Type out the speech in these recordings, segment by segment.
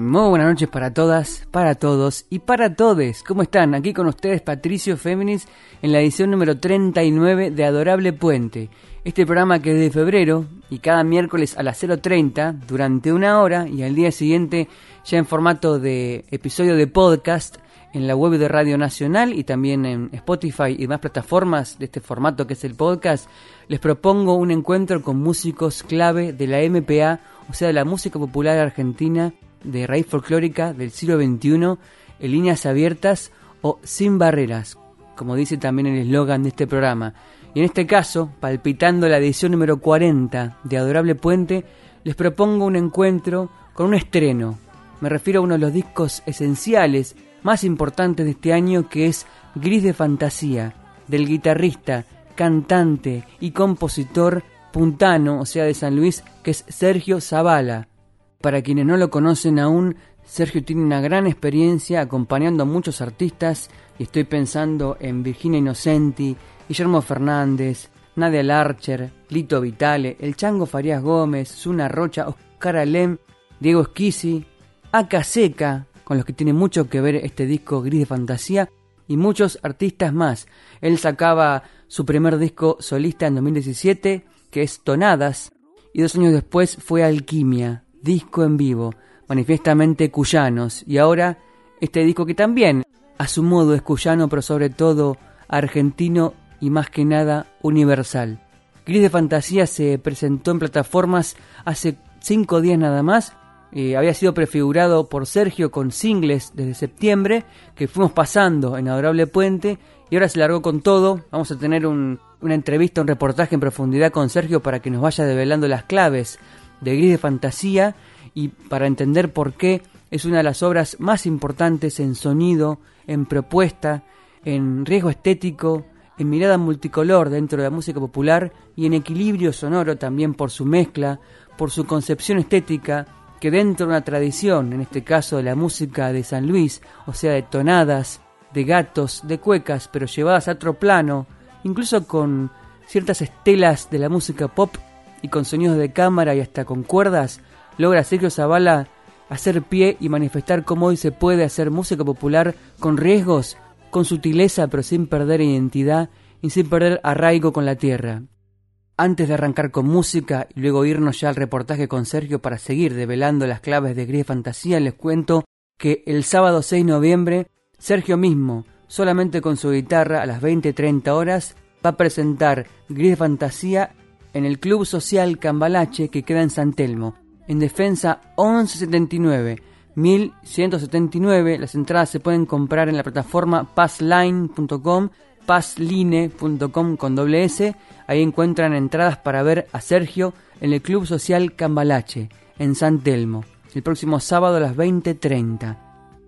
Muy buenas noches para todas, para todos y para todes. ¿Cómo están? Aquí con ustedes Patricio Féminis en la edición número 39 de Adorable Puente. Este programa que es de febrero y cada miércoles a las 0.30 durante una hora y al día siguiente ya en formato de episodio de podcast en la web de Radio Nacional y también en Spotify y demás plataformas de este formato que es el podcast, les propongo un encuentro con músicos clave de la MPA, o sea, de la música popular argentina de raíz folclórica del siglo XXI en líneas abiertas o sin barreras, como dice también el eslogan de este programa. Y en este caso, palpitando la edición número 40 de Adorable Puente, les propongo un encuentro con un estreno. Me refiero a uno de los discos esenciales más importantes de este año que es Gris de Fantasía, del guitarrista, cantante y compositor puntano, o sea de San Luis, que es Sergio Zavala. Para quienes no lo conocen aún, Sergio tiene una gran experiencia acompañando a muchos artistas y estoy pensando en Virginia Innocenti, Guillermo Fernández, Nadia Larcher, Lito Vitale, El Chango Farías Gómez, Zuna Rocha, Oscar Alem, Diego Esquisi, Aca Seca, con los que tiene mucho que ver este disco Gris de Fantasía, y muchos artistas más. Él sacaba su primer disco solista en 2017, que es Tonadas, y dos años después fue Alquimia, disco en vivo, manifiestamente cuyanos, y ahora este disco que también a su modo es cuyano, pero sobre todo argentino y más que nada universal. Gris de Fantasía se presentó en plataformas hace cinco días nada más. Eh, había sido prefigurado por Sergio con singles desde septiembre, que fuimos pasando en Adorable Puente, y ahora se largó con todo. Vamos a tener una entrevista, un reportaje en profundidad con Sergio para que nos vaya develando las claves de Gris de Fantasía y para entender por qué es una de las obras más importantes en sonido, en propuesta, en riesgo estético, en mirada multicolor dentro de la música popular y en equilibrio sonoro también por su mezcla, por su concepción estética, que dentro de una tradición, en este caso de la música de San Luis, o sea, de tonadas, de gatos, de cuecas, pero llevadas a otro plano, incluso con ciertas estelas de la música pop y con sonidos de cámara y hasta con cuerdas, logra Sergio Zavala hacer pie y manifestar cómo hoy se puede hacer música popular con riesgos, con sutileza pero sin perder identidad y sin perder arraigo con la tierra. Antes de arrancar con música y luego irnos ya al reportaje con Sergio para seguir develando las claves de Gris Fantasía, les cuento que el sábado 6 de noviembre, Sergio mismo, solamente con su guitarra a las 20.30 horas, va a presentar Gris Fantasía en el Club Social Cambalache que queda en San Telmo. En defensa 1179, 1179. Las entradas se pueden comprar en la plataforma passline.com, passline.com con doble S. Ahí encuentran entradas para ver a Sergio en el Club Social Cambalache, en San Telmo, el próximo sábado a las 20.30.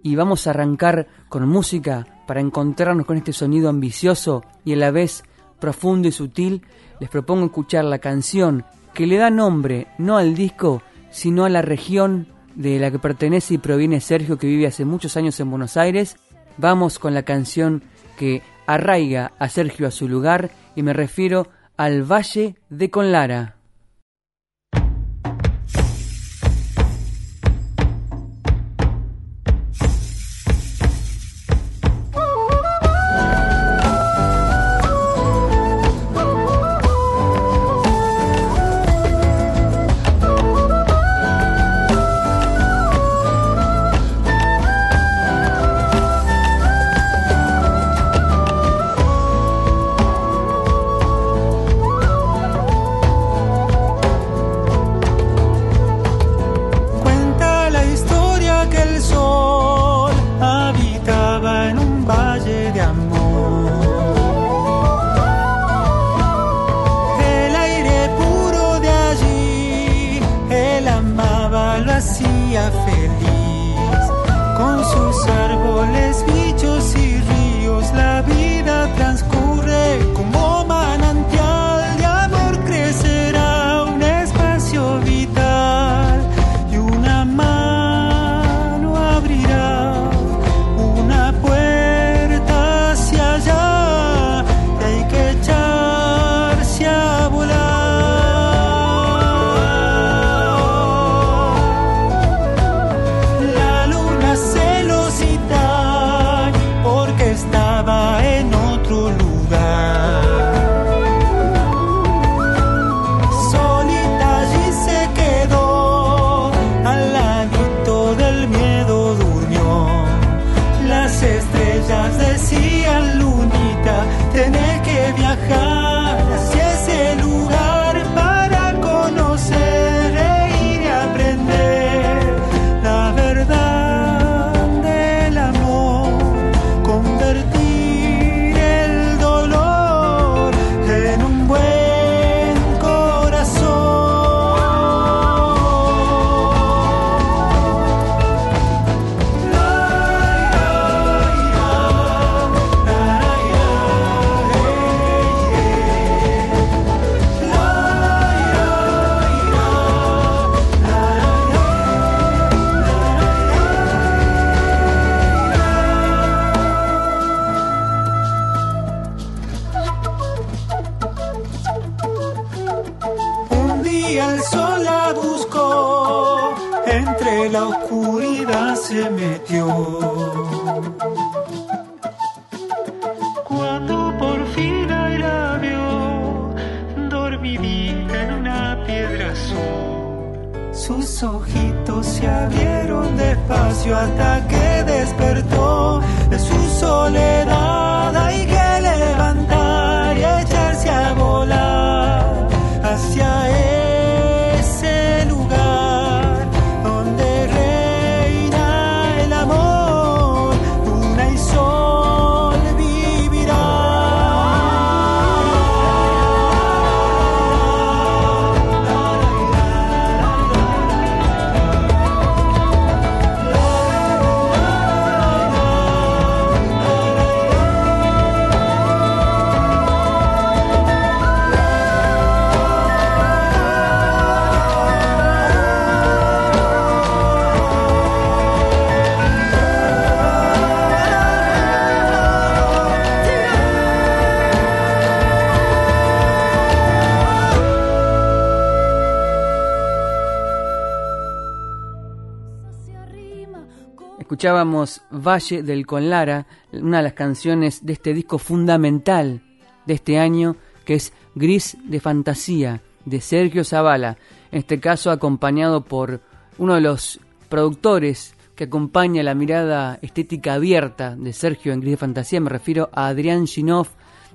Y vamos a arrancar con música para encontrarnos con este sonido ambicioso y a la vez profundo y sutil les propongo escuchar la canción que le da nombre no al disco, sino a la región de la que pertenece y proviene Sergio, que vive hace muchos años en Buenos Aires. Vamos con la canción que arraiga a Sergio a su lugar y me refiero al Valle de Conlara. Escuchábamos Valle del Conlara, una de las canciones de este disco fundamental de este año, que es Gris de Fantasía, de Sergio Zavala, en este caso acompañado por uno de los productores que acompaña la mirada estética abierta de Sergio en Gris de Fantasía, me refiero a Adrián Ginov,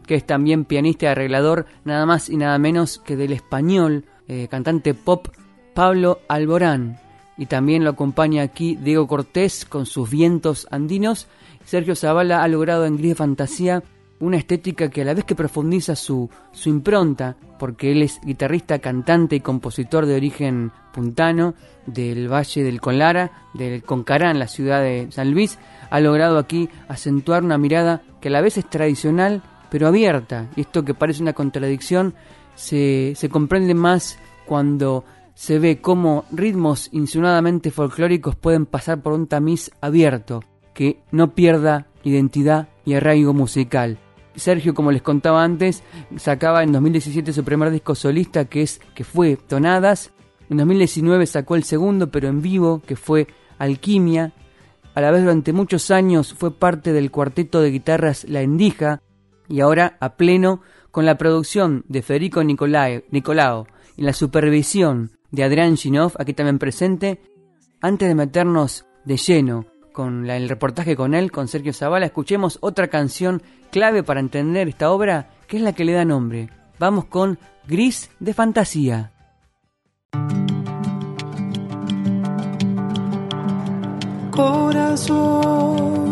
que es también pianista y arreglador, nada más y nada menos que del español, eh, cantante pop Pablo Alborán. Y también lo acompaña aquí Diego Cortés con sus vientos andinos. Sergio Zavala ha logrado en Gris de Fantasía una estética que a la vez que profundiza su, su impronta, porque él es guitarrista, cantante y compositor de origen puntano del Valle del Conlara, del Concará, en la ciudad de San Luis, ha logrado aquí acentuar una mirada que a la vez es tradicional pero abierta. Y esto que parece una contradicción se, se comprende más cuando se ve cómo ritmos insinuadamente folclóricos pueden pasar por un tamiz abierto, que no pierda identidad y arraigo musical. Sergio, como les contaba antes, sacaba en 2017 su primer disco solista, que, es, que fue Tonadas. En 2019 sacó el segundo, pero en vivo, que fue Alquimia. A la vez durante muchos años fue parte del cuarteto de guitarras La Endija, y ahora a pleno con la producción de Federico Nicolao, Nicolao y la supervisión de Adrián Ginov, aquí también presente. Antes de meternos de lleno con el reportaje con él, con Sergio Zavala, escuchemos otra canción clave para entender esta obra, que es la que le da nombre. Vamos con Gris de Fantasía. Corazón,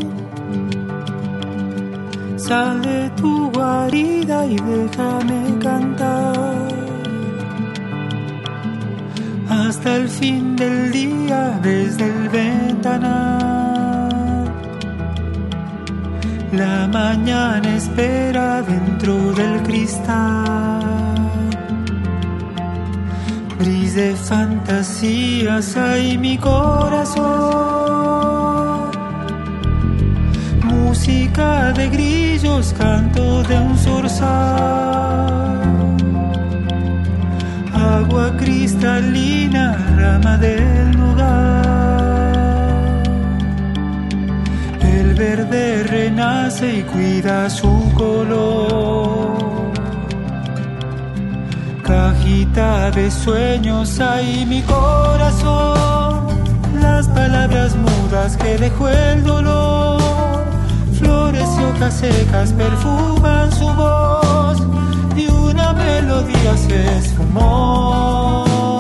sal de tu guarida y déjame cantar hasta el fin del día desde el ventanal. La mañana espera dentro del cristal. Gris de fantasías hay mi corazón. Música de grillos, canto de un zorzal agua cristalina, rama del lugar. El verde renace y cuida su color. Cajita de sueños hay mi corazón, las palabras mudas que dejó el dolor. Flores y hojas secas perfuman su voz melodía se esfumó.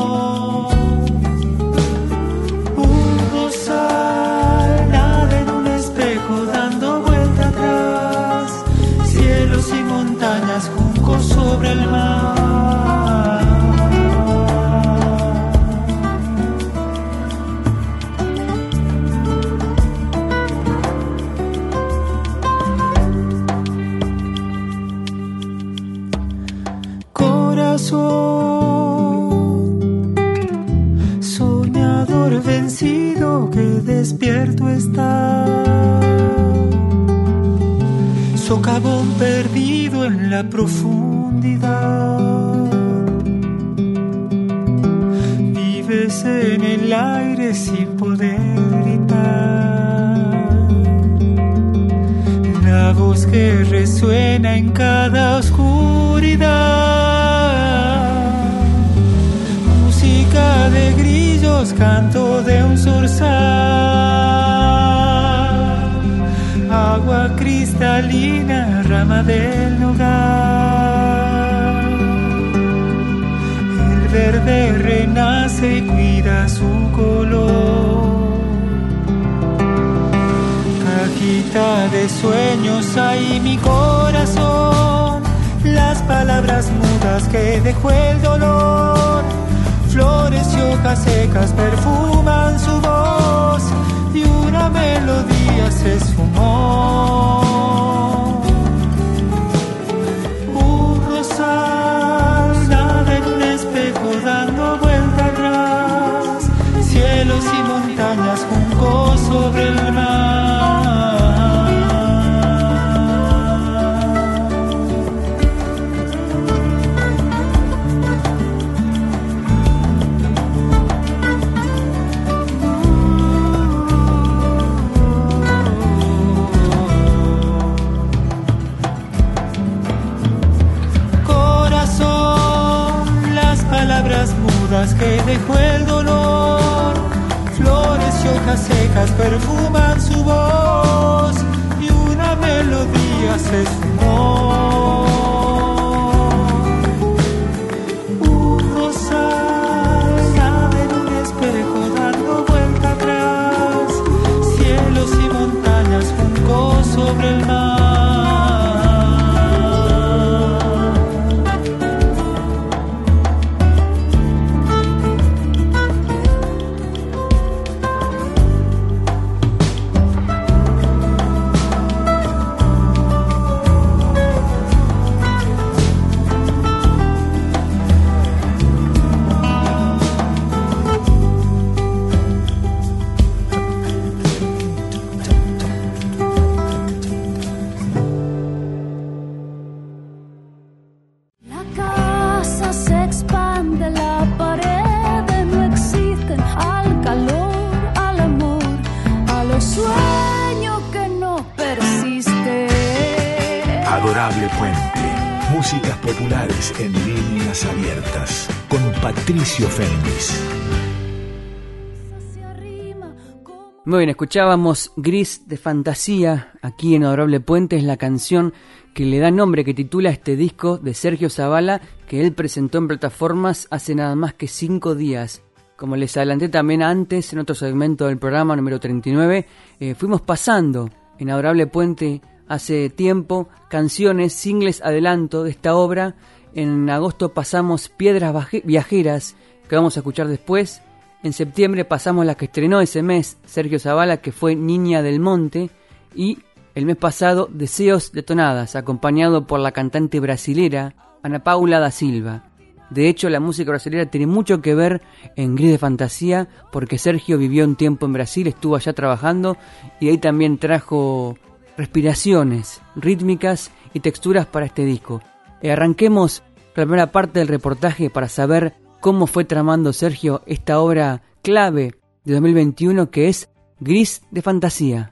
Escuchábamos Gris de Fantasía, aquí en Adorable Puente, es la canción que le da nombre, que titula este disco de Sergio Zavala, que él presentó en plataformas hace nada más que cinco días. Como les adelanté también antes, en otro segmento del programa número 39, eh, fuimos pasando en Adorable Puente hace tiempo canciones, singles adelanto de esta obra. En agosto pasamos Piedras Viajeras, que vamos a escuchar después. En septiembre pasamos la que estrenó ese mes Sergio Zavala, que fue Niña del Monte. Y el mes pasado Deseos Detonadas, acompañado por la cantante brasilera Ana Paula da Silva. De hecho, la música brasileña tiene mucho que ver en Gris de Fantasía, porque Sergio vivió un tiempo en Brasil, estuvo allá trabajando y ahí también trajo respiraciones rítmicas y texturas para este disco. Eh, arranquemos la primera parte del reportaje para saber cómo fue tramando Sergio esta obra clave de 2021 que es Gris de Fantasía.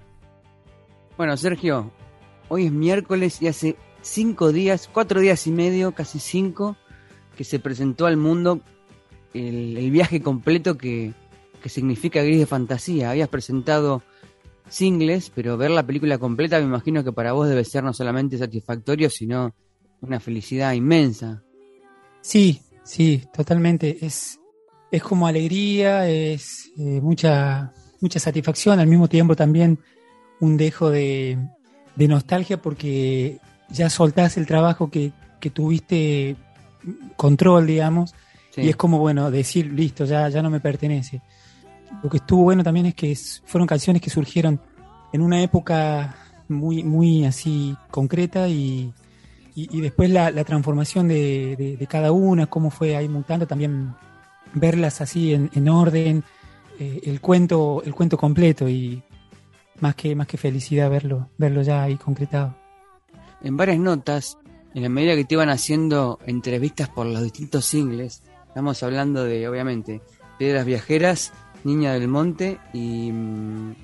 Bueno, Sergio, hoy es miércoles y hace cinco días, cuatro días y medio, casi cinco, que se presentó al mundo el, viaje completo que, que significa Gris de Fantasía. Habías presentado singles, pero ver la película completa me imagino que para vos debe ser no solamente satisfactorio, sino una felicidad inmensa. Sí, sí, totalmente. Es, es como alegría, es eh, mucha, mucha satisfacción, al mismo tiempo también un dejo de, de nostalgia porque ya soltás el trabajo que, que tuviste control, digamos, Sí. y es como, bueno, decir, listo, ya, ya no me pertenece. Lo que estuvo bueno también es que fueron canciones que surgieron en una época muy, muy así concreta y, y, después la, transformación de cada una, cómo fue ahí mutando, también verlas así en, en orden, eh, el cuento, el cuento completo y más que, más que felicidad verlo, verlo ya ahí concretado. en varias notas, en la medida que te iban haciendo entrevistas por los distintos singles, estamos hablando de, obviamente, Piedras Viajeras, Niña del Monte y mm,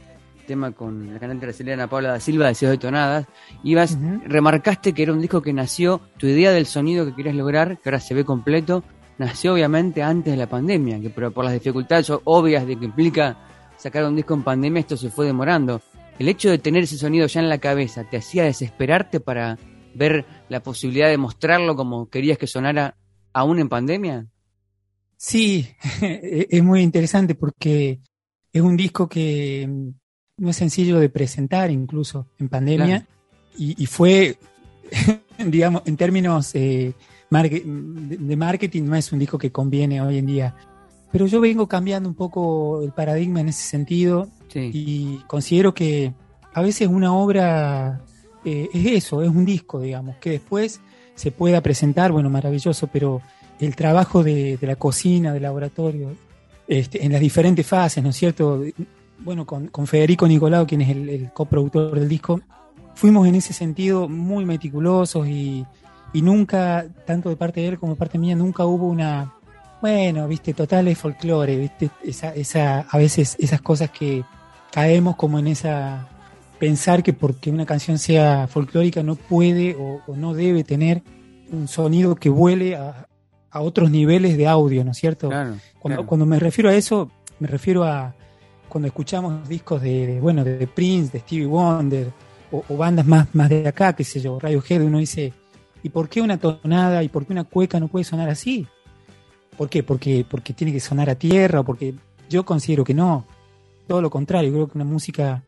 tema con la cantante brasileña Paula da Silva, Deseos de Tonadas. Ibas, Ujú. remarcaste que era un disco que nació, tu idea del sonido que querías lograr, que ahora se ve completo, nació obviamente antes de la pandemia, que pero por las dificultades obvias de que implica sacar un disco en pandemia, esto se fue demorando. El hecho de tener ese sonido ya en la cabeza, ¿te hacía desesperarte para ver la posibilidad de mostrarlo como querías que sonara aún en pandemia? Sí, e- es muy interesante porque es un disco que no es sencillo de presentar incluso en pandemia Claro. y, y fue, digamos, en términos eh, de de marketing no es un disco que conviene hoy en día. Pero yo vengo cambiando un poco el paradigma en ese sentido Sí. y considero que a veces una obra eh, es eso, es un disco, digamos, que después se pueda presentar, bueno, maravilloso, pero el trabajo de, de la cocina, del laboratorio, este, en las diferentes fases, ¿no es cierto? Bueno, con, con Federico Nicolau, quien es el, el coproductor del disco, fuimos en ese sentido muy meticulosos y, y nunca, tanto de parte de él como de parte mía, nunca hubo una, bueno, viste, total es folclore, viste, esa, esa, a veces esas cosas que caemos como en esa pensar que porque una canción sea folclórica no puede o, o no debe tener un sonido que vuele a, a otros niveles de audio, ¿no es cierto? Claro, Cuando, claro. cuando me refiero a eso, me refiero a cuando escuchamos discos de, bueno, de Prince, de Stevie Wonder, o, bandas más, más de acá, qué sé yo, Radiohead, uno dice, ¿y por qué una tonada y por qué una cueca no puede sonar así? ¿Por qué? Porque, porque tiene que sonar a tierra, o porque yo considero que no. Todo lo contrario, creo que una música,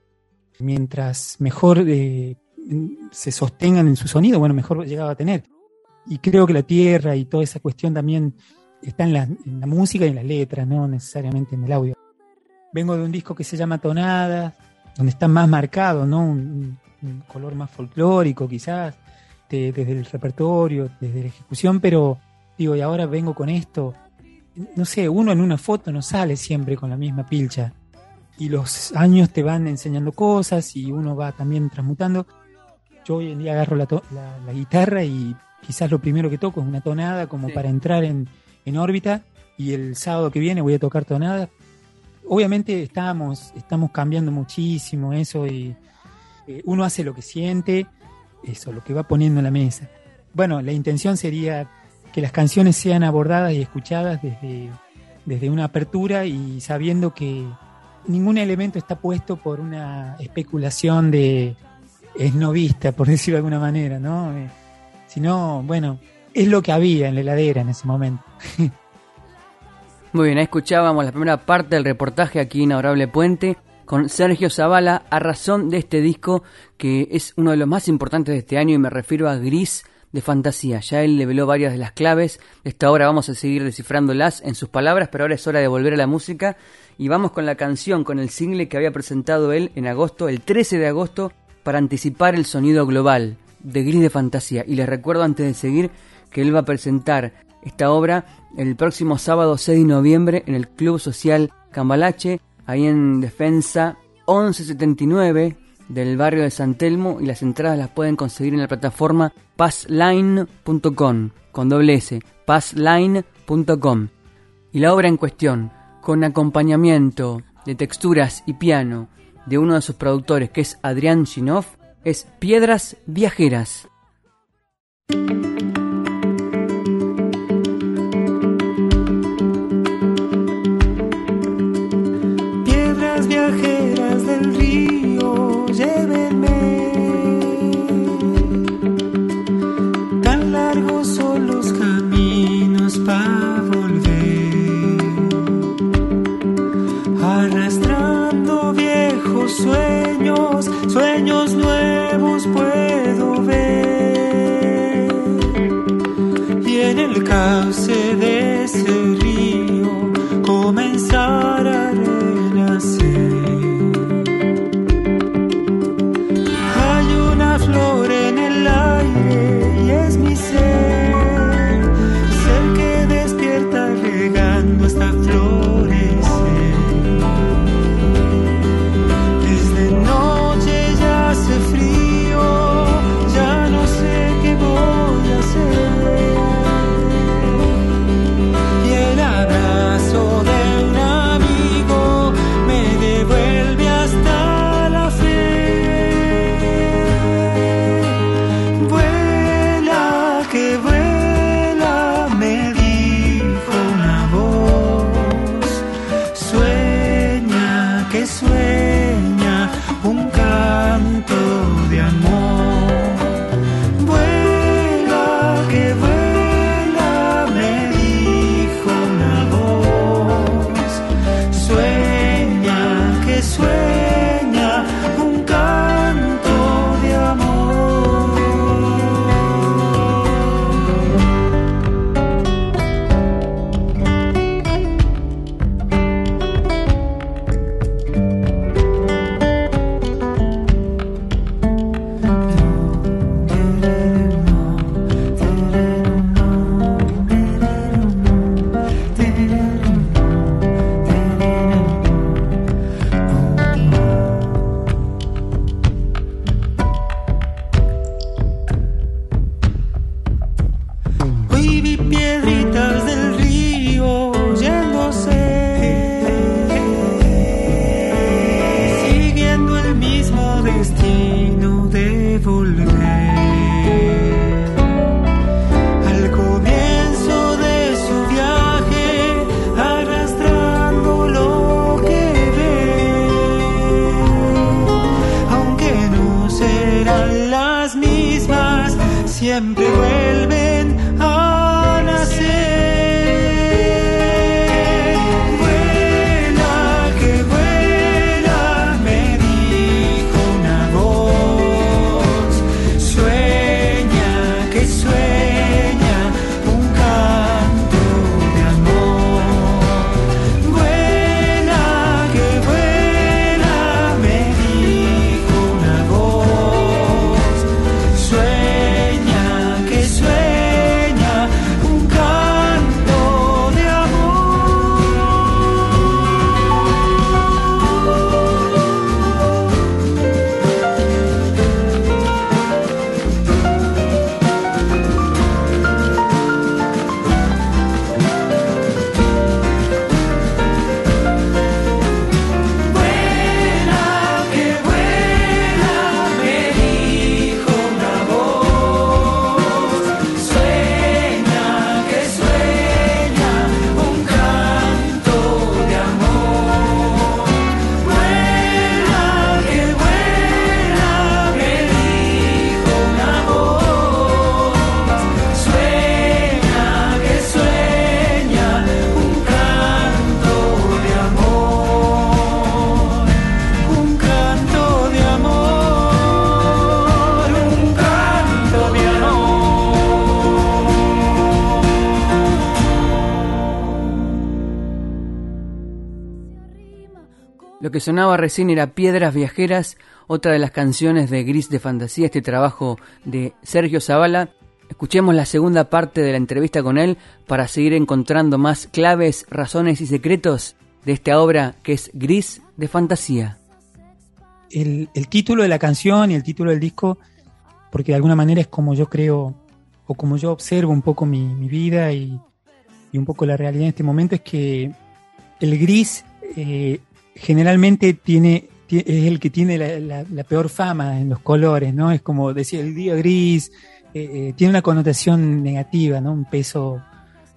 mientras mejor eh, se sostengan en su sonido, bueno, mejor llegaba a tener. Y creo que la tierra y toda esa cuestión también está en la música y en las letras, no necesariamente en el audio. Vengo de un disco que se llama Tonadas, donde está más marcado, ¿no? Un, un color más folclórico, quizás, de- desde el repertorio, desde la ejecución, pero digo, y ahora vengo con esto. No sé, uno en una foto no sale siempre con la misma pilcha. Y los años te van enseñando cosas y uno va también transmutando. Yo hoy en día agarro la, la- la guitarra y quizás lo primero que toco es una tonada como Sí. para entrar en, en órbita. Y el sábado que viene voy a tocar tonada. Obviamente estamos, estamos cambiando muchísimo eso y eh, uno hace lo que siente, eso, lo que va poniendo en la mesa. Bueno, la intención sería que las canciones sean abordadas y escuchadas desde, desde una apertura y sabiendo que ningún elemento está puesto por una especulación de esnovista, por decirlo de alguna manera, ¿no? Eh, sino, bueno, es lo que había en la heladera en ese momento. Muy bien, escuchábamos la primera parte del reportaje aquí en Adorable Puente con Sergio Zavala a razón de este disco que es uno de los más importantes de este año y me refiero a Gris de Fantasía. Ya él reveló varias de las claves, esta hora vamos a seguir descifrándolas en sus palabras, pero ahora es hora de volver a la música y vamos con la canción, con el single que había presentado él en agosto, el 13 de agosto, para anticipar el sonido global de Gris de Fantasía. Y les recuerdo antes de seguir que él va a presentar esta obra el próximo sábado 6 de noviembre en el Club Social Cambalache, ahí en Defensa 1179 del barrio de San Telmo y las entradas las pueden conseguir en la plataforma passline.com con doble S, passline.com. Y la obra en cuestión, con acompañamiento de texturas y piano de uno de sus productores que es Adrián Chinov, es Piedras Viajeras. Lo que sonaba recién era Piedras Viajeras, otra de las canciones de Gris de Fantasía, este trabajo de Sergio Zavala. Escuchemos la segunda parte de la entrevista con él para seguir encontrando más claves, razones y secretos de esta obra que es Gris de Fantasía. El, título de la canción y el título del disco, porque de alguna manera es como yo creo o como yo observo un poco mi, mi vida y, y, un poco la realidad en este momento, es que el gris eh, generalmente tiene, es el que tiene la, la, la, peor fama en los colores, ¿no? Es como decir el día gris, eh, eh, tiene una connotación negativa, ¿no? Un peso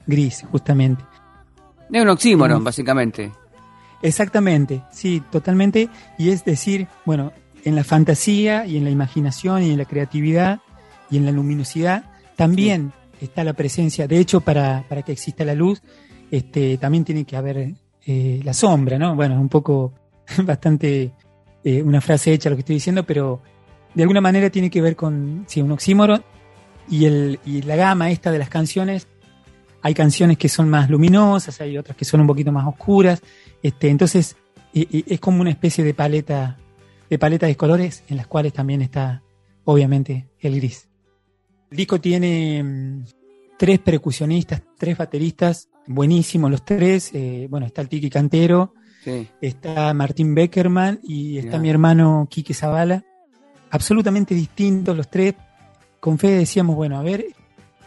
gris, justamente. Es un oxímoron, básicamente. Exactamente, sí, totalmente. Y es decir, bueno, en la fantasía y en la imaginación y en la creatividad y en la luminosidad también sí. está la presencia. De hecho, para, para que exista la luz, este, también tiene que haber eh, la sombra, ¿no? Bueno, es un poco bastante eh, una frase hecha lo que estoy diciendo, pero de alguna manera tiene que ver con sí, un oxímoron y, el, y la gama esta de las canciones. Hay canciones que son más luminosas, hay otras que son un poquito más oscuras. Este, entonces eh, es como una especie de paleta, de paleta de colores en las cuales también está, obviamente, el gris. El disco tiene mm, tres percusionistas, tres bateristas, buenísimos los tres. Eh, bueno, está el Tiki Cantero, sí. está Martín Beckerman y está mi hermano Quique Zavala. Absolutamente distintos los tres. Con fe decíamos, bueno, a ver,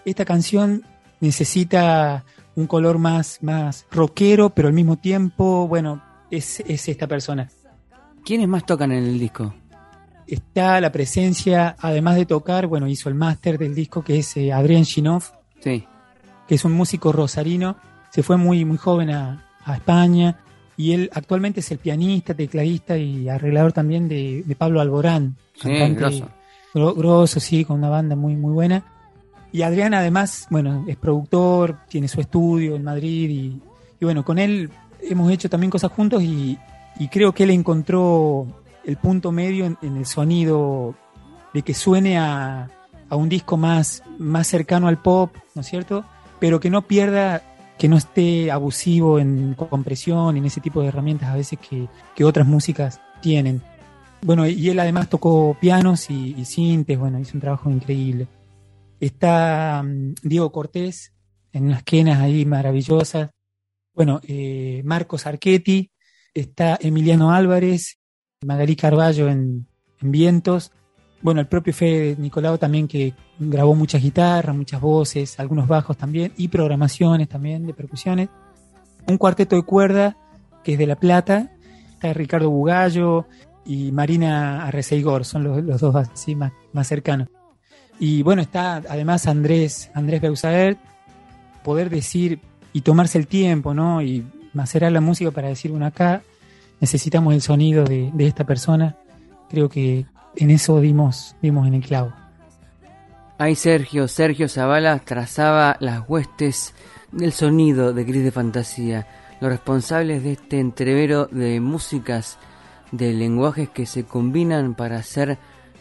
esta canción necesita un color más, más rockero, pero al mismo tiempo, bueno, es, es esta persona. ¿Quiénes más tocan en el disco? Está la presencia, además de tocar, bueno, hizo el máster del disco que es eh, Adrián Shinov, sí. Que es un músico rosarino, se fue muy, muy joven a, a, España y él actualmente es el pianista, tecladista y arreglador también de, de Pablo Alborán. Sí, grosso. grosso, sí, con una banda muy, muy buena. Y Adrián además, bueno, es productor, tiene su estudio en Madrid y, y bueno, con él hemos hecho también cosas juntos y, y creo que él encontró el punto medio en, en el sonido de que suene a, a, un disco más, más cercano al pop, ¿no es cierto? Pero que no pierda, que no esté abusivo en compresión, en ese tipo de herramientas a veces que, que otras músicas tienen. Bueno, y él además tocó pianos y, y sintes, bueno, hizo un trabajo increíble. Está um, Diego Cortés en unas quenas ahí maravillosas. Bueno, eh, Marcos Archetti, está Emiliano Álvarez, Magalí Carballo en, vientos. Bueno, el propio Fede Nicolau también que grabó muchas guitarras, muchas voces, algunos bajos también y programaciones también de percusiones. Un cuarteto de cuerda que es de La Plata. Está Ricardo Bugallo y Marina Arreceigor, son los, dos así más, más cercanos. Y bueno, está además Andrés, Andrés Beusaert, poder decir y tomarse el tiempo, ¿no? Y macerar la música para decir, bueno, acá necesitamos el sonido de esta persona. Creo que en eso dimos, dimos en el clavo. Ahí Sergio, Sergio Zavala trazaba las huestes del sonido de Gris de Fantasía, los responsables de este entrevero de músicas, de lenguajes que se combinan para hacer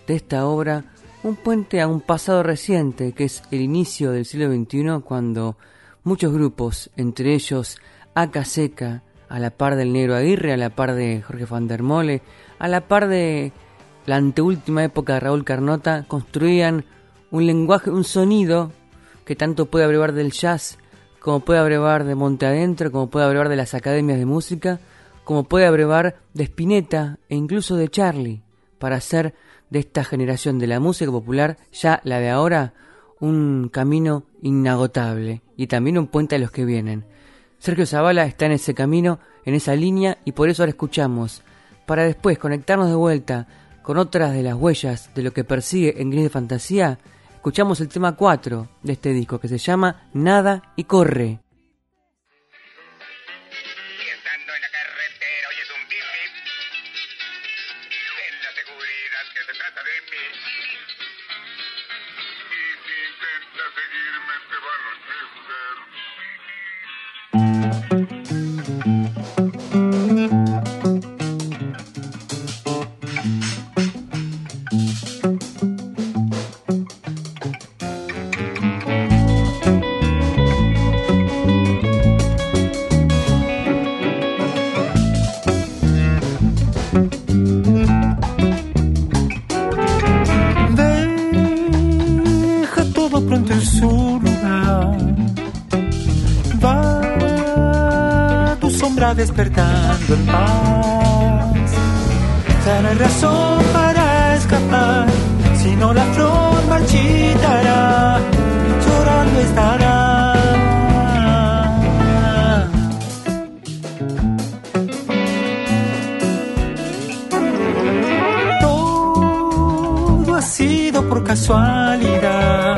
de esta obra un puente a un pasado reciente, que es el inicio del siglo XXI, cuando muchos grupos, entre ellos Aca Seca, a la par del Negro Aguirre, a la par de Jorge van der Mole, a la par de la anteúltima época de Raúl Carnota, construían un lenguaje, un sonido que tanto puede abrevar del jazz, como puede abrevar de Monte Adentro, como puede abrevar de las academias de música, como puede abrevar de Spinetta e incluso de Charlie, para hacer de esta generación de la música popular, ya la de ahora, un camino inagotable y también un puente a los que vienen. Sergio Zavala está en ese camino, en esa línea y por eso ahora escuchamos, para después conectarnos de vuelta con otras de las huellas de lo que persigue en Gris de Fantasía, escuchamos el tema 4 de este disco que se llama Nada y Corre. Despertando en paz. Ya no razón para escapar, sino la flor marchitará, llorando estará. Todo ha sido por casualidad.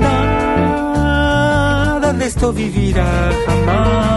Nada de esto vivirá jamás.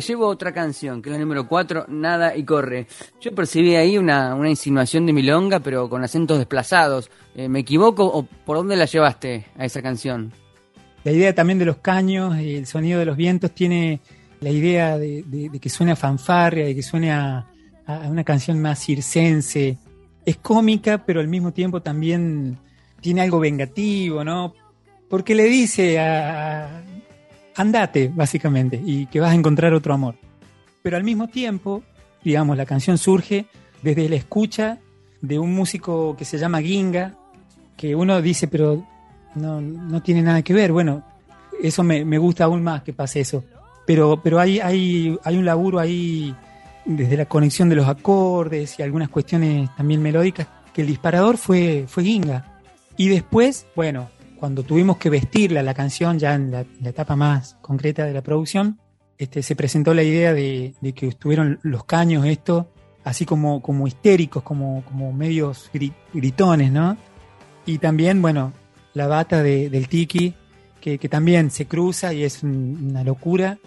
Llevo otra canción, que es la número 4, Nada y Corre. Yo percibí ahí una, insinuación de milonga, pero con acentos desplazados. Eh, ¿Me equivoco o por dónde la llevaste a esa canción? La idea también de los caños y el sonido de los vientos tiene la idea de, que suene a fanfarria, de que suene a, a una canción más circense. Es cómica, pero al mismo tiempo también tiene algo vengativo, ¿no? Porque le dice a- andate, básicamente, y que vas a encontrar otro amor. Pero al mismo tiempo, digamos, la canción surge desde la escucha de un músico que se llama Ginga, que uno dice, pero no, no tiene nada que ver. Bueno, eso me, me gusta aún más que pase eso. Pero, pero hay, hay, hay un laburo ahí desde la conexión de los acordes y algunas cuestiones también melódicas, que el disparador fue, fue Ginga. Y después, bueno, cuando tuvimos que vestirla, la canción, ya en la, la etapa más concreta de la producción, este, se presentó la idea de, de que estuvieron los caños, esto, así como, como histéricos, como, como medios gri- gritones, ¿no? Y también, bueno, la bata de- del Tiki, que, que también se cruza y es un- una locura.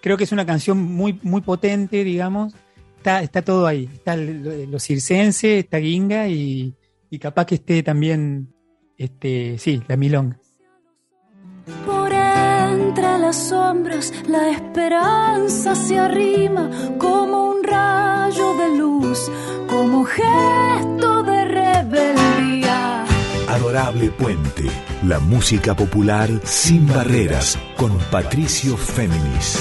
Creo que es una canción muy, muy potente, digamos. Está, está todo ahí. Está el- lo circense, está Ginga y, y capaz que esté también, este, sí, la milonga. Por entre las sombras la esperanza se arrima como un rayo de luz, como gesto de rebeldía. Adorable Puente, la música popular sin barreras con Patricio Féminis.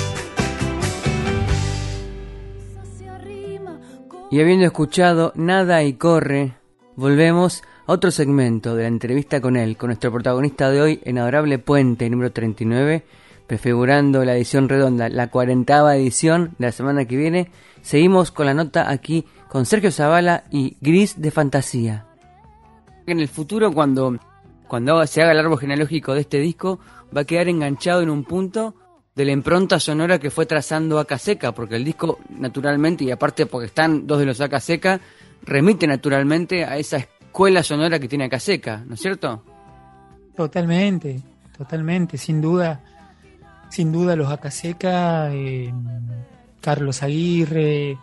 Y habiendo escuchado Nada y Corre, volvemos a otro segmento de la entrevista con él, con nuestro protagonista de hoy en Adorable Puente, número 39, prefigurando la edición redonda, la cuarentava edición de la semana que viene. Seguimos con la nota aquí con Sergio Zavala y Gris de Fantasía. En el futuro, cuando, cuando se haga el árbol genealógico de este disco, va a quedar enganchado en un punto de la impronta sonora que fue trazando Acaseca, porque el disco naturalmente, y aparte porque están dos de los Acaseca, remite naturalmente a esa escuela sonora que tiene Acaseca, ¿no es cierto? Totalmente, totalmente, sin duda, sin duda los Acaseca, eh, Carlos Aguirre,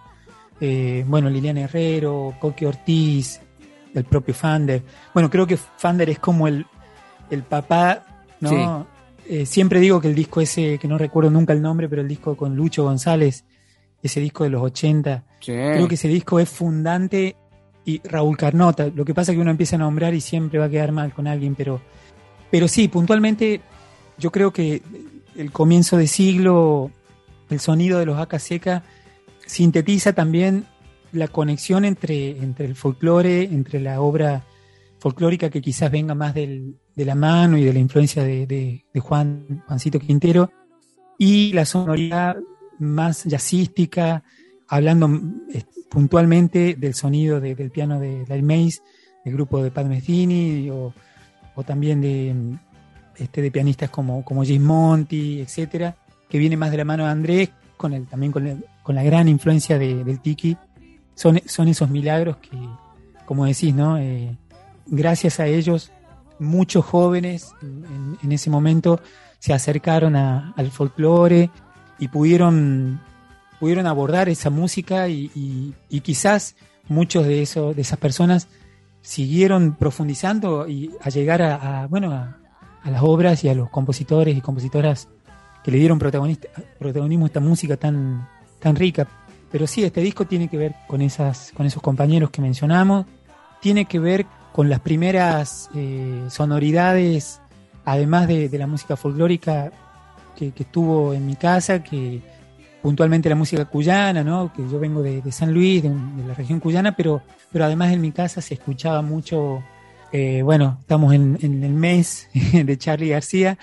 eh, bueno, Liliana Herrero, Coque Ortiz, el propio Fander. Bueno, creo que Fander es como el, el papá, ¿no? Eh, siempre digo que el disco ese, que no recuerdo nunca el nombre, pero el disco con Lucho González, ese disco de los 80, creo que ese disco es fundante y Raúl Carnota. Lo que pasa es que uno empieza a nombrar y siempre va a quedar mal con alguien, pero, pero sí, puntualmente yo creo que el comienzo de siglo, el sonido de los Aca Seca, sintetiza también la conexión entre, entre el folclore, entre la obra folclórica que quizás venga más del, de la mano y de la influencia de, de, Juan Juancito Quintero, y la sonoridad más jazzística, hablando puntualmente del sonido del piano de La Mace, del grupo de Pat Metheny, o, también de, este, de pianistas como, como Jim Monti, etcétera, que viene más de la mano de Andrés, con el, también con, con la gran influencia del tiki. Son, son esos milagros que, como decís, ¿no? Eh, gracias a ellos muchos jóvenes en, ese momento se acercaron al folclore y pudieron, pudieron abordar esa música y, quizás muchos de, eso, de esas personas siguieron profundizando y a llegar a, bueno a, las obras y a los compositores y compositoras que le dieron protagonismo a esta música tan, tan rica. Pero sí, este disco tiene que ver con, esas, con esos compañeros que mencionamos, tiene que ver con las primeras eh, sonoridades, además de, la música folclórica que, estuvo en mi casa, que puntualmente la música cuyana, ¿no? que yo vengo de, San Luis, de, la región cuyana, pero, pero además en mi casa se escuchaba mucho, eh, bueno, estamos en, el mes de Charlie García,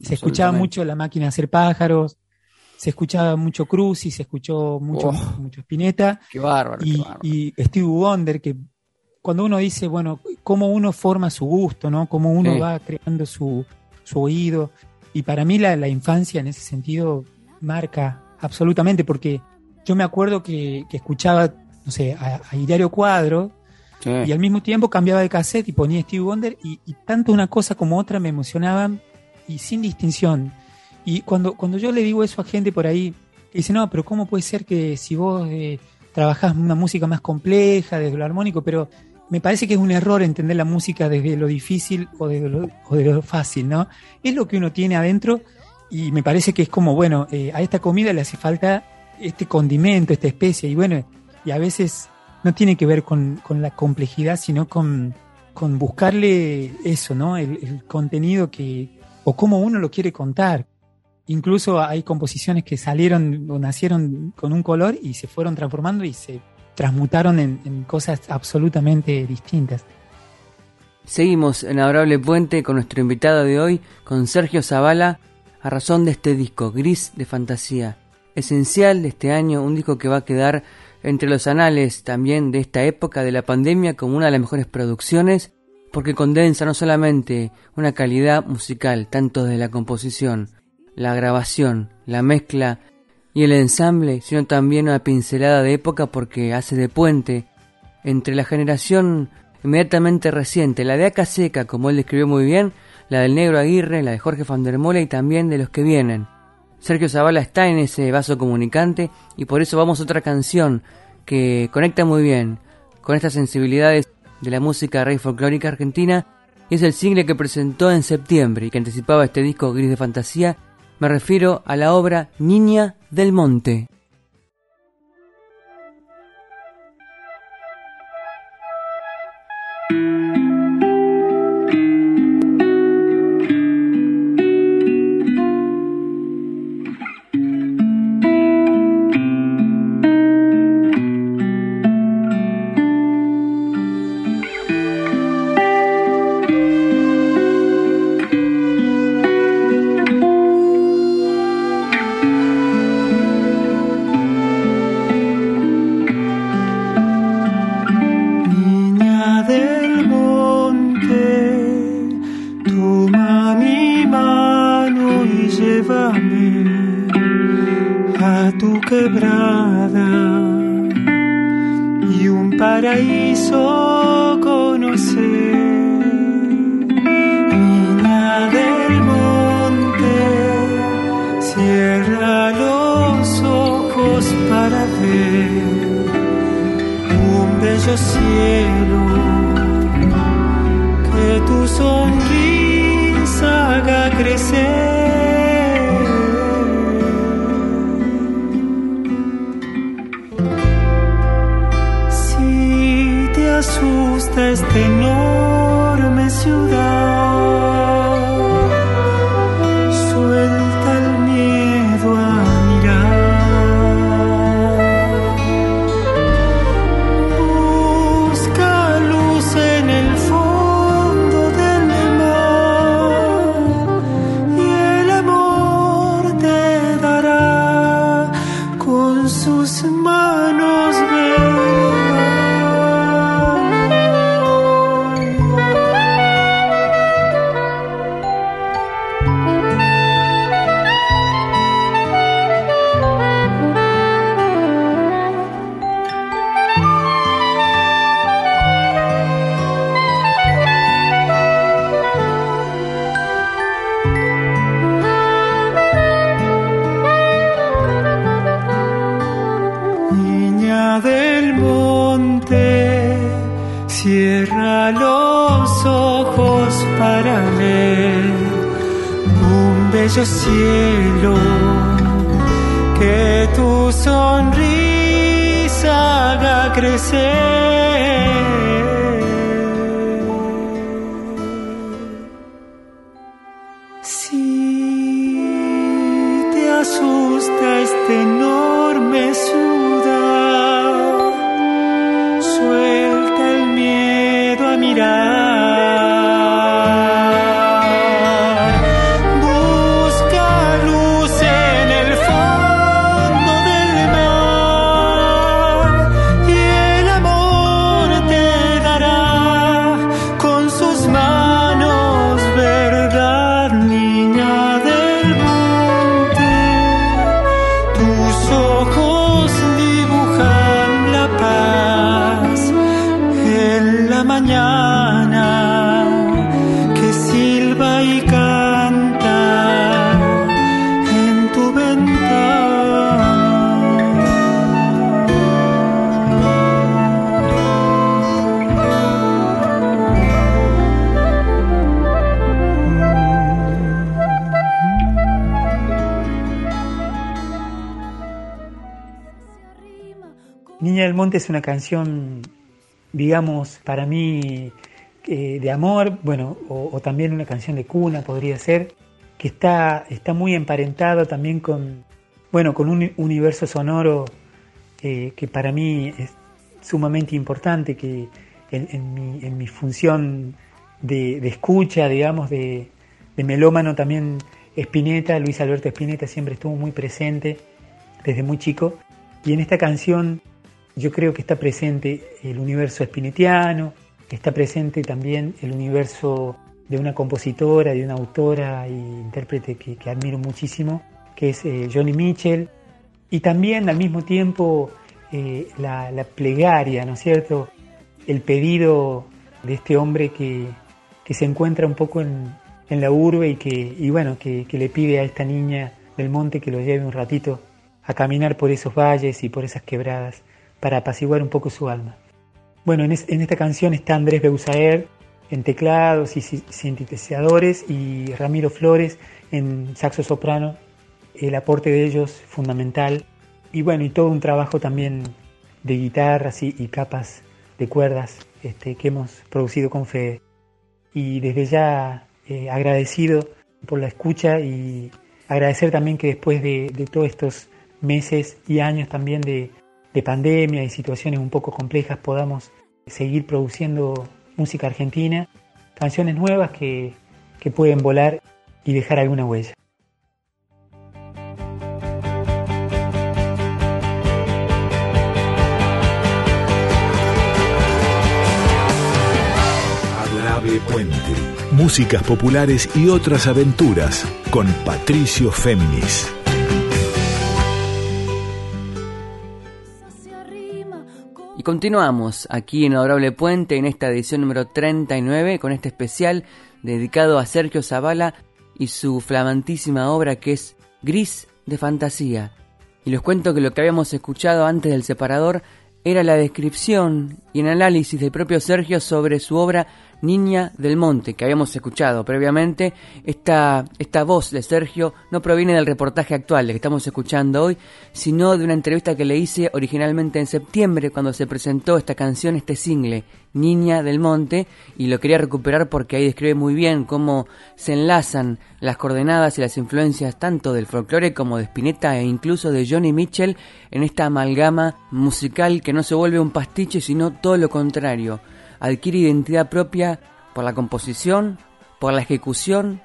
se escuchaba mucho La máquina de hacer pájaros, se escuchaba mucho Cruz y se escuchó mucho, oh. mucho Spinetta. Qué bárbaro, y, qué bárbaro. y Steve Wonder, que cuando uno dice, bueno, cómo uno forma su gusto, ¿no? Cómo uno va creando su, su, oído. Y para mí la, la, infancia en ese sentido marca absolutamente, porque yo me acuerdo que, que escuchaba, no sé, a, a Cuadro, y al mismo tiempo cambiaba de cassette y ponía Steve Wonder, y, y, tanto una cosa como otra me emocionaban, y sin distinción. Y cuando, cuando yo le digo eso a gente por ahí, que dice, no, pero ¿cómo puede ser que si vos eh, trabajás una música más compleja, desde lo armónico, pero me parece que es un error entender la música desde lo difícil o desde lo, lo fácil, ¿no? Es lo que uno tiene adentro y me parece que es como, bueno, eh, a esta comida le hace falta este condimento, esta especie, y bueno, y a veces no tiene que ver con, la complejidad, sino con, con buscarle eso, ¿no? El, contenido que, o cómo uno lo quiere contar. Incluso hay composiciones que salieron o nacieron con un color y se fueron transformando y se transmutaron en, cosas absolutamente distintas. Seguimos en Adorable Puente con nuestro invitado de hoy, con Sergio Zavala, a razón de este disco, Gris de Fantasía. Esencial de este año, un disco que va a quedar entre los anales también de esta época de la pandemia como una de las mejores producciones, porque condensa no solamente una calidad musical, tanto de la composición, la grabación, la mezcla y el ensamble, sino también una pincelada de época porque hace de puente entre la generación inmediatamente reciente, la de Aca Seca, como él describió muy bien, la del Negro Aguirre, la de Jorge van der Mola y también de los que vienen. Sergio Zavala está en ese vaso comunicante y por eso vamos a otra canción que conecta muy bien con estas sensibilidades de la música rey folclórica argentina y es el single que presentó en septiembre y que anticipaba este disco gris de fantasía me refiero a la obra Niña del Monte. Cierra los ojos para ver un bello cielo que tu sonrisa haga crecer. Es una canción, digamos, para mí eh, de amor, bueno, o, también una canción de cuna podría ser, que está, está muy emparentado también con, bueno, con un universo sonoro eh, que para mí es sumamente importante, que en, en mi, en mi función de, de escucha, digamos, de, de melómano también Spinetta, Luis Alberto Spinetta siempre estuvo muy presente desde muy chico. Y en esta canción yo creo que está presente el universo spinetiano, está presente también el universo de una compositora, de una autora e intérprete que, que admiro muchísimo, que es eh, Johnny Mitchell, y también al mismo tiempo eh, la, la, plegaria, ¿no es cierto? El pedido de este hombre que, que se encuentra un poco en, en la urbe y que, y bueno, que, que le pide a esta niña del monte que lo lleve un ratito a caminar por esos valles y por esas quebradas para apaciguar un poco su alma. Bueno, en, es, en esta canción está Andrés Beusaer en teclados y sintetizadores y Ramiro Flores en saxo soprano, el aporte de ellos fundamental y bueno, y todo un trabajo también de guitarras y, capas de cuerdas este, que hemos producido con Fede. Y desde ya eh, agradecido por la escucha y agradecer también que después de, de todos estos meses y años también de, de pandemia y situaciones un poco complejas podamos seguir produciendo música argentina, canciones nuevas que, que pueden volar y dejar alguna huella. Músicas populares y otras aventuras con Patricio Féminis. Continuamos aquí en Adorable Puente en esta edición número 39 con este especial dedicado a Sergio Zavala y su flamantísima obra que es Gris de Fantasía. Y les cuento que lo que habíamos escuchado antes del separador era la descripción y el análisis del propio Sergio sobre su obra Niña del Monte, que habíamos escuchado previamente. Esta, esta voz de Sergio no proviene del reportaje actual, que estamos escuchando hoy, sino de una entrevista que le hice originalmente en septiembre, cuando se presentó esta canción, este single, Niña del Monte, y lo quería recuperar porque ahí describe muy bien cómo se enlazan las coordenadas y las influencias tanto del folclore como de Spinetta e incluso de Johnny Mitchell en esta amalgama musical que no se vuelve un pastiche, sino todo lo contrario adquiere identidad propia por la composición, por la ejecución,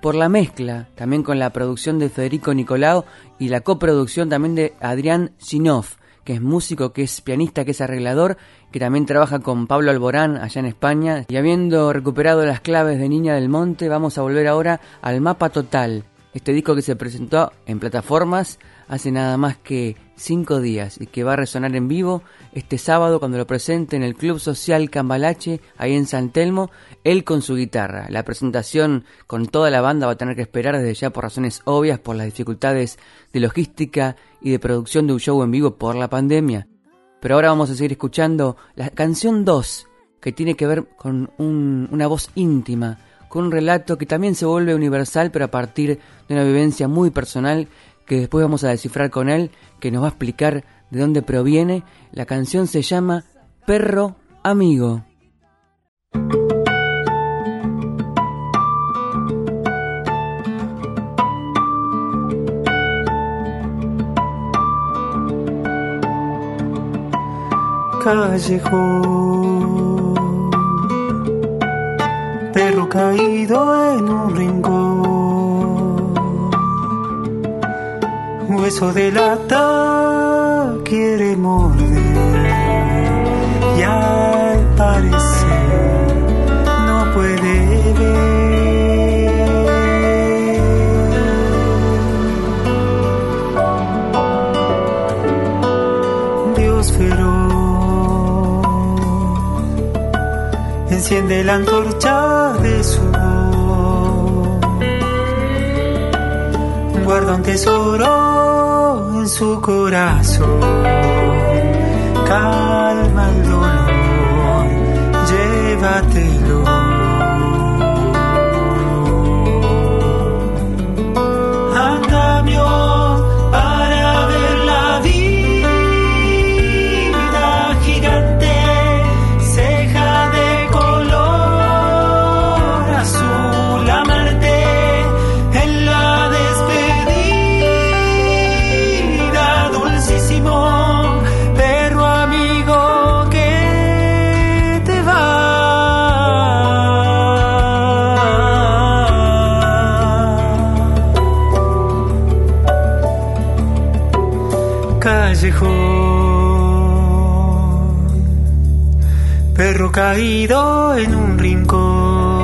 por la mezcla, también con la producción de Federico Nicolao y la coproducción también de Adrián Sinov, que es músico, que es pianista, que es arreglador, que también trabaja con Pablo Alborán allá en España. Y habiendo recuperado las claves de Niña del Monte, vamos a volver ahora al mapa total. Este disco que se presentó en plataformas hace nada más que cinco días y que va a resonar en vivo este sábado cuando lo presente en el Club Social Cambalache, ahí en San Telmo, él con su guitarra. La presentación con toda la banda va a tener que esperar desde ya por razones obvias, por las dificultades de logística y de producción de un show en vivo por la pandemia. Pero ahora vamos a seguir escuchando la canción 2, que tiene que ver con una voz íntima, con un relato que también se vuelve universal, pero a partir de una vivencia muy personal que después vamos a descifrar con él, que nos va a explicar de dónde proviene. La canción se llama Perro Amigo. Callejón, perro caído en un rincón hueso de lata quiere morder y al parecer no puede ver. Dios feroz enciende la antorcha de su guarda un tesoro su corazón. Calma el dolor, llévatelo. Caído en un rincón.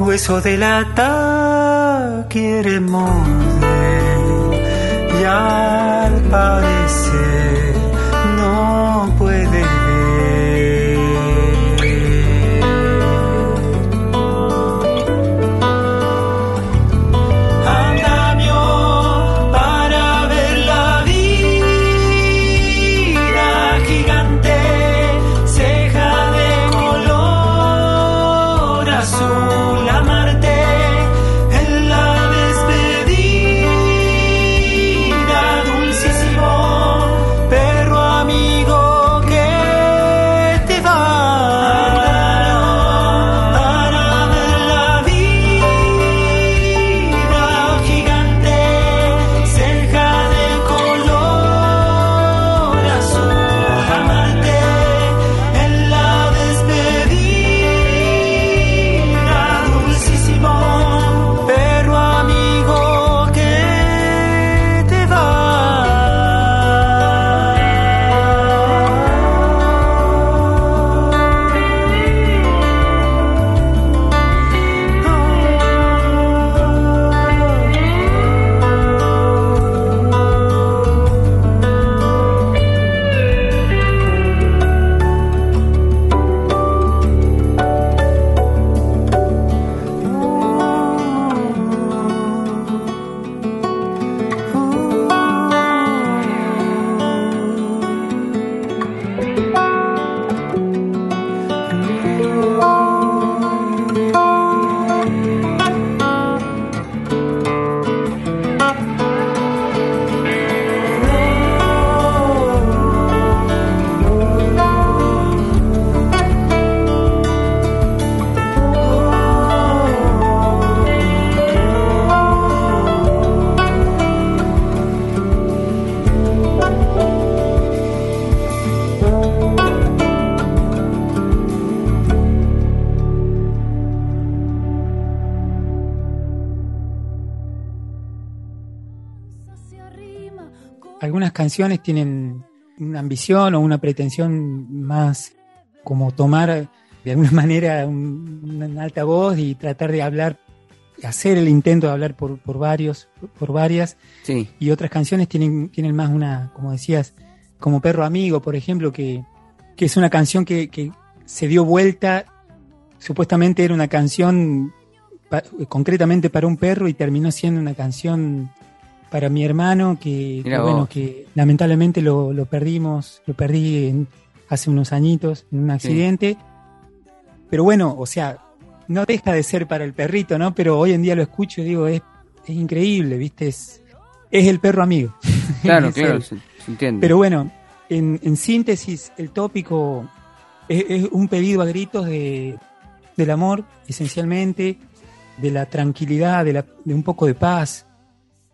Hueso de lata quiere morder y al parecer canciones tienen una ambición o una pretensión más como tomar de alguna manera un, una alta voz y tratar de hablar, hacer el intento de hablar por, por varios, por varias. Sí. Y otras canciones tienen, tienen más una, como decías, como Perro Amigo, por ejemplo, que, que es una canción que, que se dio vuelta, supuestamente era una canción pa- concretamente para un perro y terminó siendo una canción para mi hermano que, bueno que lamentablemente lo, lo perdimos lo perdí en- hace unos añitos en un accidente. Pero bueno o sea no deja de ser para el perrito no pero hoy en día lo escucho y digo es, es increíble viste es es el perro amigo. Claro, claro, se entiende. Pero bueno, en, en síntesis, el tópico es, es un pedido a gritos de, del amor, esencialmente, de la tranquilidad, de, la, de un poco de paz.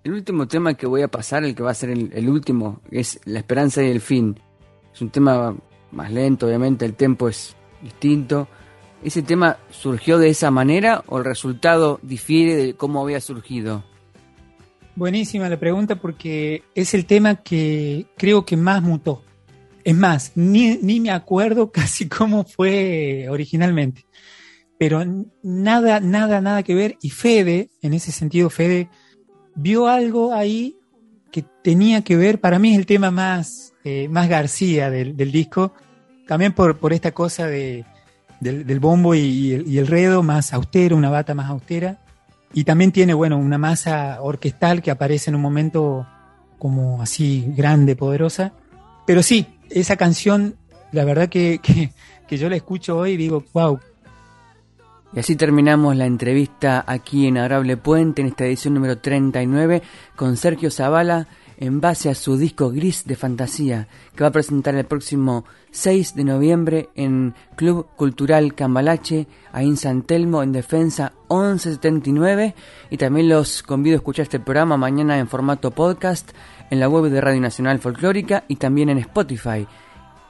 El último tema que voy a pasar, el que va a ser el, último, es La esperanza y el fin. Es un tema más lento, obviamente, el tempo es distinto. ¿Ese tema surgió de esa manera o el resultado difiere de cómo había surgido? Buenísima la pregunta porque es el tema que creo que más mutó. Es más, ni, ni me acuerdo casi cómo fue originalmente. Pero nada, nada, nada que ver. Y Fede, en ese sentido, Fede vio algo ahí que tenía que ver, para mí es el tema más, eh, más García del, del disco, también por, por esta cosa de, del, del bombo y, el, y redo más austero, una bata más austera. Y también tiene, bueno, una masa orquestal que aparece en un momento como así grande, poderosa. Pero sí, esa canción, la verdad que, que, que yo la escucho hoy y digo, wow, Y así terminamos la entrevista aquí en Adorable Puente, en esta edición número 39, con Sergio Zavala, en base a su disco Gris de Fantasía, que va a presentar el próximo 6 de noviembre en Club Cultural Cambalache, ahí en San Telmo, en Defensa 1179. Y también los convido a escuchar este programa mañana en formato podcast, en la web de Radio Nacional Folclórica y también en Spotify.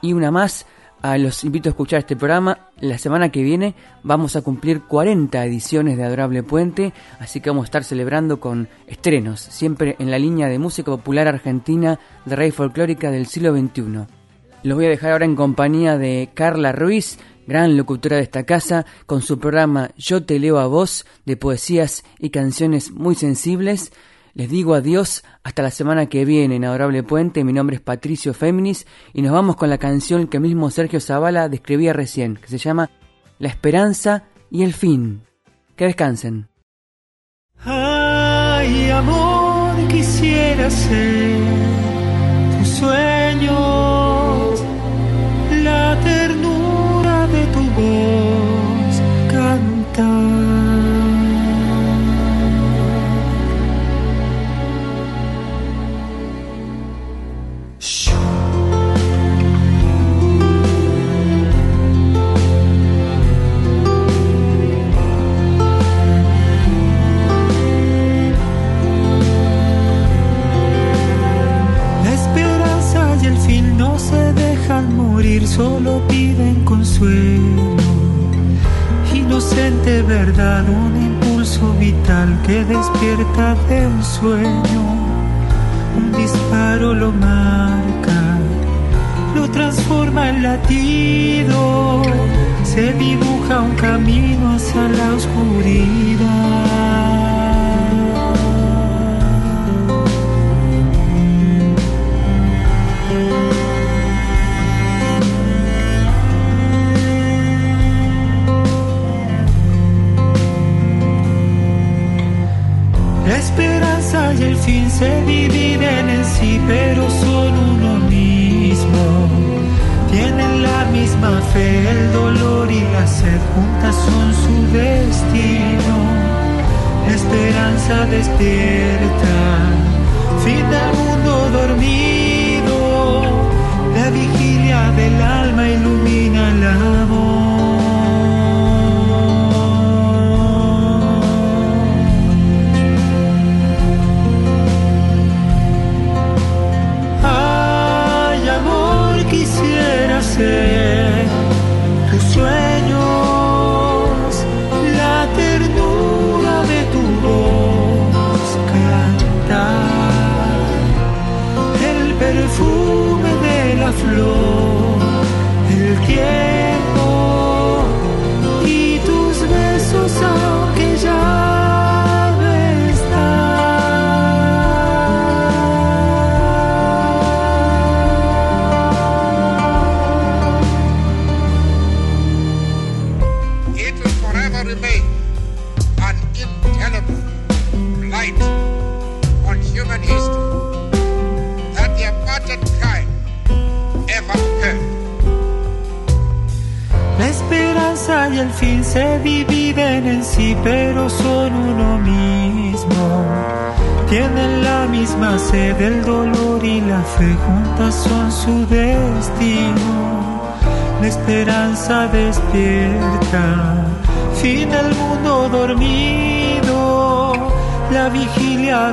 Y una más, a los invito a escuchar este programa. La semana que viene vamos a cumplir 40 ediciones de Adorable Puente, así que vamos a estar celebrando con estrenos, siempre en la línea de música popular argentina de raíz folclórica del siglo XXI. Los voy a dejar ahora en compañía de Carla Ruiz, gran locutora de esta casa, con su programa Yo te leo a vos, de poesías y canciones muy sensibles. Les digo adiós hasta la semana que viene en Adorable Puente. Mi nombre es Patricio Féminis y nos vamos con la canción que mismo Sergio Zavala describía recién, que se llama La esperanza y el fin. Que descansen. Ay, amor, quisiera ser la ternura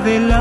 ilumina la